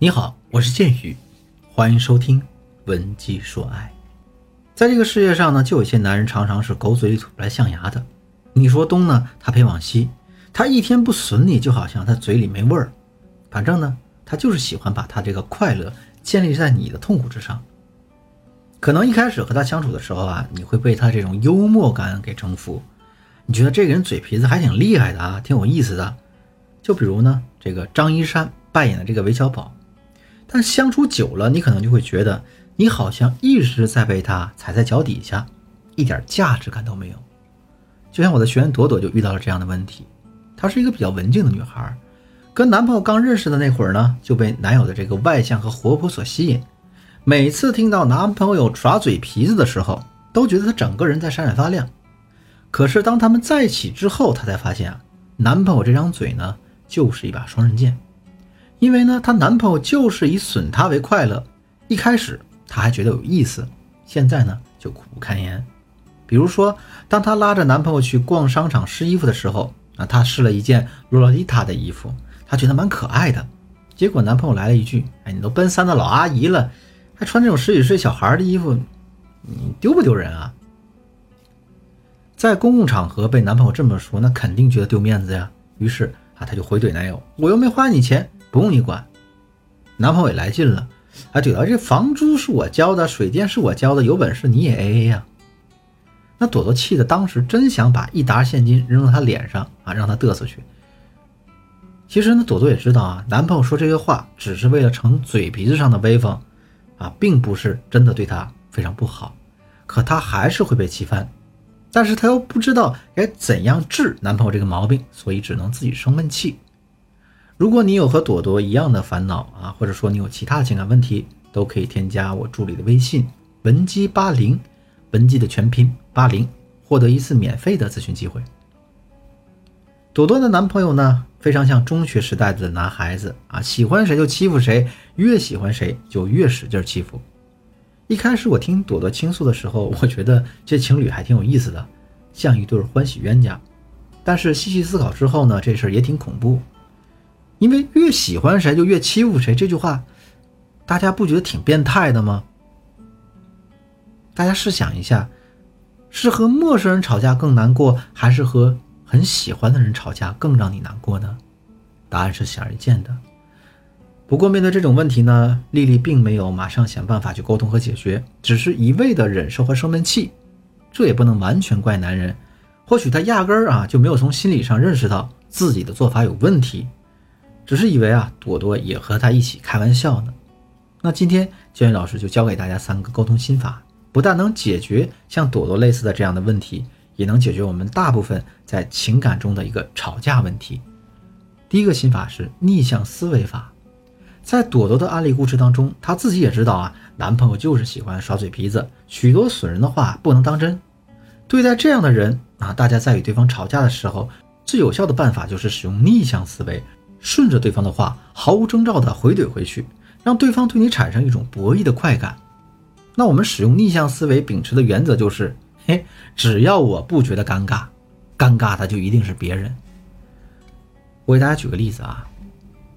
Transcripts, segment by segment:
你好，我是剑宇，欢迎收听《闻鸡说爱》。在这个世界上呢，就有些男人常常是狗嘴里吐不来象牙的。你说东呢，他偏往西；他一天不损你，就好像他嘴里没味儿。反正呢，他就是喜欢把他这个快乐建立在你的痛苦之上。可能一开始和他相处的时候啊，你会被他这种幽默感给征服，你觉得这个人嘴皮子还挺厉害的啊，挺有意思的。就比如呢，这个张一山扮演的这个韦小宝。但相处久了，你可能就会觉得你好像一直在被他踩在脚底下，一点价值感都没有。就像我的学员朵朵就遇到了这样的问题，她是一个比较文静的女孩，跟男朋友刚认识的那会儿呢，就被男友的这个外向和活泼所吸引。每次听到男朋友耍嘴皮子的时候，都觉得他整个人在闪闪发亮。可是当他们在一起之后，她才发现啊，男朋友这张嘴呢，就是一把双刃剑。因为呢，她男朋友就是以损她为快乐，一开始她还觉得有意思，现在呢就苦不堪言。比如说，当她拉着男朋友去逛商场试衣服的时候，啊，她试了一件洛丽塔的衣服，她觉得蛮可爱的。结果男朋友来了一句：“哎，你都奔三的老阿姨了，还穿这种十几岁小孩的衣服，你丢不丢人啊？”在公共场合被男朋友这么说，那肯定觉得丢面子呀。于是啊，她就回怼男友：“我又没花你钱。”不用你管，男朋友也来劲了，啊，对了，这房租是我交的，水电是我交的，有本事你也 A A 呀。那朵朵气的当时真想把一沓现金扔到他脸上啊，让他嘚瑟去。其实呢，朵朵也知道啊，男朋友说这些话只是为了逞嘴皮子上的威风，啊，并不是真的对她非常不好，可她还是会被气翻，但是她又不知道该怎样治男朋友这个毛病，所以只能自己生闷气。如果你有和朵朵一样的烦恼啊，或者说你有其他情感问题，都可以添加我助理的微信文姬八零，文姬的全拼八零，获得一次免费的咨询机会。朵朵的男朋友呢，非常像中学时代的男孩子啊，喜欢谁就欺负谁，越喜欢谁就越使劲欺负。一开始我听朵朵倾诉的时候，我觉得这情侣还挺有意思的，像一对欢喜冤家。但是细细思考之后呢，这事儿也挺恐怖。因为越喜欢谁就越欺负谁，这句话，大家不觉得挺变态的吗？大家试想一下，是和陌生人吵架更难过，还是和很喜欢的人吵架更让你难过呢？答案是显而易见的。不过面对这种问题呢，丽丽并没有马上想办法去沟通和解决，只是一味的忍受和生闷气。这也不能完全怪男人，或许他压根儿啊就没有从心理上认识到自己的做法有问题。只是以为啊，朵朵也和他一起开玩笑呢。那今天建宇老师就教给大家三个沟通心法，不但能解决像朵朵类似的这样的问题，也能解决我们大部分在情感中的一个吵架问题。第一个心法是逆向思维法。在朵朵的案例故事当中，她自己也知道啊，男朋友就是喜欢耍嘴皮子，许多损人的话不能当真。对待这样的人啊，大家在与对方吵架的时候，最有效的办法就是使用逆向思维。顺着对方的话，毫无征兆的回怼回去，让对方对你产生一种博弈的快感。那我们使用逆向思维，秉持的原则就是：嘿，只要我不觉得尴尬，尴尬的就一定是别人。我给大家举个例子啊，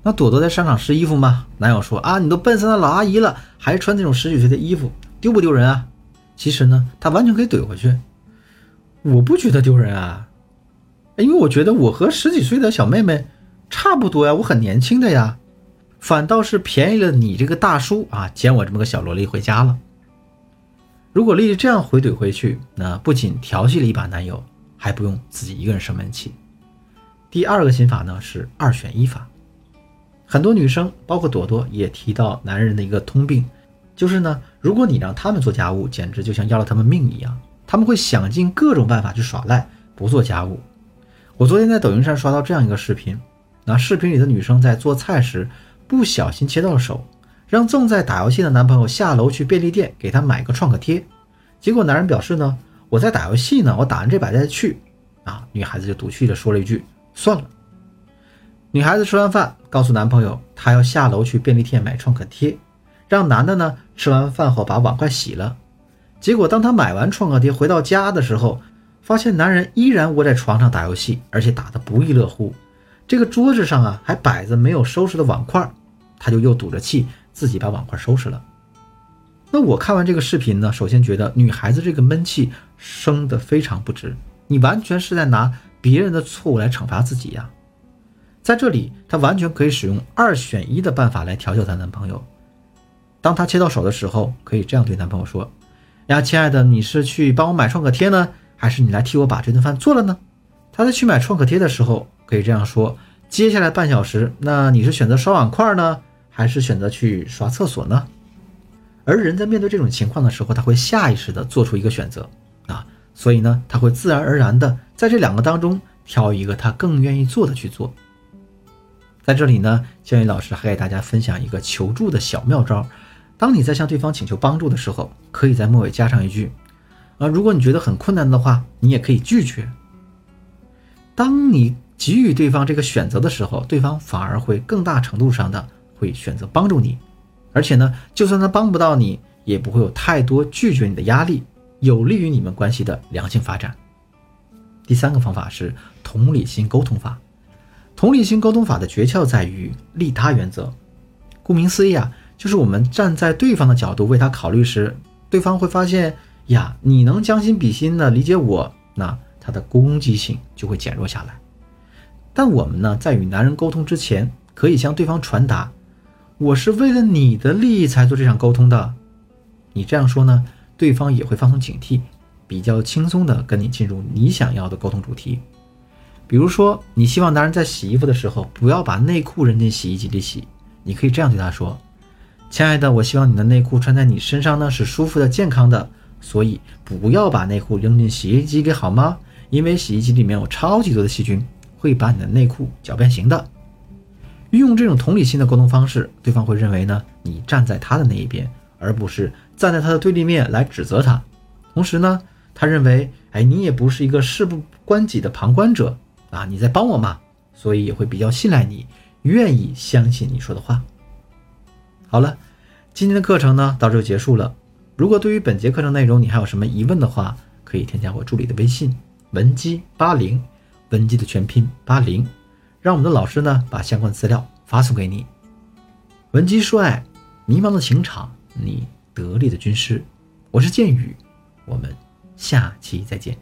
那朵朵在商场试衣服吗？男友说啊，你都奔三的老阿姨了，还穿这种十几岁的衣服，丢不丢人啊？其实呢，他完全可以怼回去，我不觉得丢人啊，因为我觉得我和十几岁的小妹妹。差不多呀，我很年轻的呀，反倒是便宜了你这个大叔啊，捡我这么个小萝莉回家了。如果丽丽这样回怼回去，那不仅调戏了一把男友，还不用自己一个人生闷气。第二个心法呢是二选一法，很多女生包括朵朵也提到男人的一个通病，就是呢，如果你让他们做家务，简直就像要了他们命一样，他们会想尽各种办法去耍赖，不做家务。我昨天在抖音上刷到这样一个视频。那视频里的女生在做菜时不小心切到了手，让正在打游戏的男朋友下楼去便利店给她买个创可贴。结果男人表示呢，我在打游戏呢，我打完这把再去。啊，女孩子就赌气的说了一句算了。女孩子吃完饭告诉男朋友，她要下楼去便利店买创可贴，让男的呢吃完饭后把碗筷洗了。结果当她买完创可贴回到家的时候，发现男人依然窝在床上打游戏，而且打得不亦乐乎。这个桌子上啊，还摆着没有收拾的碗筷，他就又赌着气自己把碗筷收拾了。那我看完这个视频呢，首先觉得女孩子这个闷气生得非常不值，你完全是在拿别人的错误来惩罚自己呀。在这里，她完全可以使用二选一的办法来调教她男朋友。当她切到手的时候，可以这样对男朋友说：“呀，亲爱的，你是去帮我买创可贴呢，还是你来替我把这顿饭做了呢？”她在去买创可贴的时候，可以这样说：“接下来半小时，那你是选择刷碗筷呢，还是选择去刷厕所呢？”而人在面对这种情况的时候，他会下意识的做出一个选择啊，所以呢，他会自然而然的在这两个当中挑一个他更愿意做的去做。在这里呢，教育老师还给大家分享一个求助的小妙招：当你在向对方请求帮助的时候，可以在末尾加上一句啊，如果你觉得很困难的话，你也可以拒绝。当你给予对方这个选择的时候，对方反而会更大程度上的会选择帮助你。而且呢，就算他帮不到你，也不会有太多拒绝你的压力，有利于你们关系的良性发展。第三个方法是同理心沟通法。同理心沟通法的诀窍在于利他原则。顾名思义啊，就是我们站在对方的角度为他考虑时，对方会发现呀，你能将心比心的理解我，那他的攻击性就会减弱下来。但我们呢，在与男人沟通之前，可以向对方传达。我是为了你的利益才做这场沟通的，你这样说呢，对方也会放松警惕，比较轻松的跟你进入你想要的沟通主题。比如说，你希望男人在洗衣服的时候不要把内裤扔进洗衣机里洗，你可以这样对他说：“亲爱的，我希望你的内裤穿在你身上呢是舒服的、健康的，所以不要把内裤扔进洗衣机里好吗？因为洗衣机里面有超级多的细菌，会把你的内裤搅变形的。”运用这种同理心的沟通方式，对方会认为呢，你站在他的那一边，而不是站在他的对立面来指责他。同时呢，他认为，哎，你也不是一个事不关己的旁观者啊，你在帮我嘛，所以也会比较信赖你，愿意相信你说的话。好了，今天的课程呢到这就结束了。如果对于本节课程内容你还有什么疑问的话，可以添加我助理的微信文姬八零，文姬的全拼八零。让我们的老师呢把相关资料发送给你。文姬说爱，迷茫的情场，你得力的军师。我是剑宇，我们下期再见。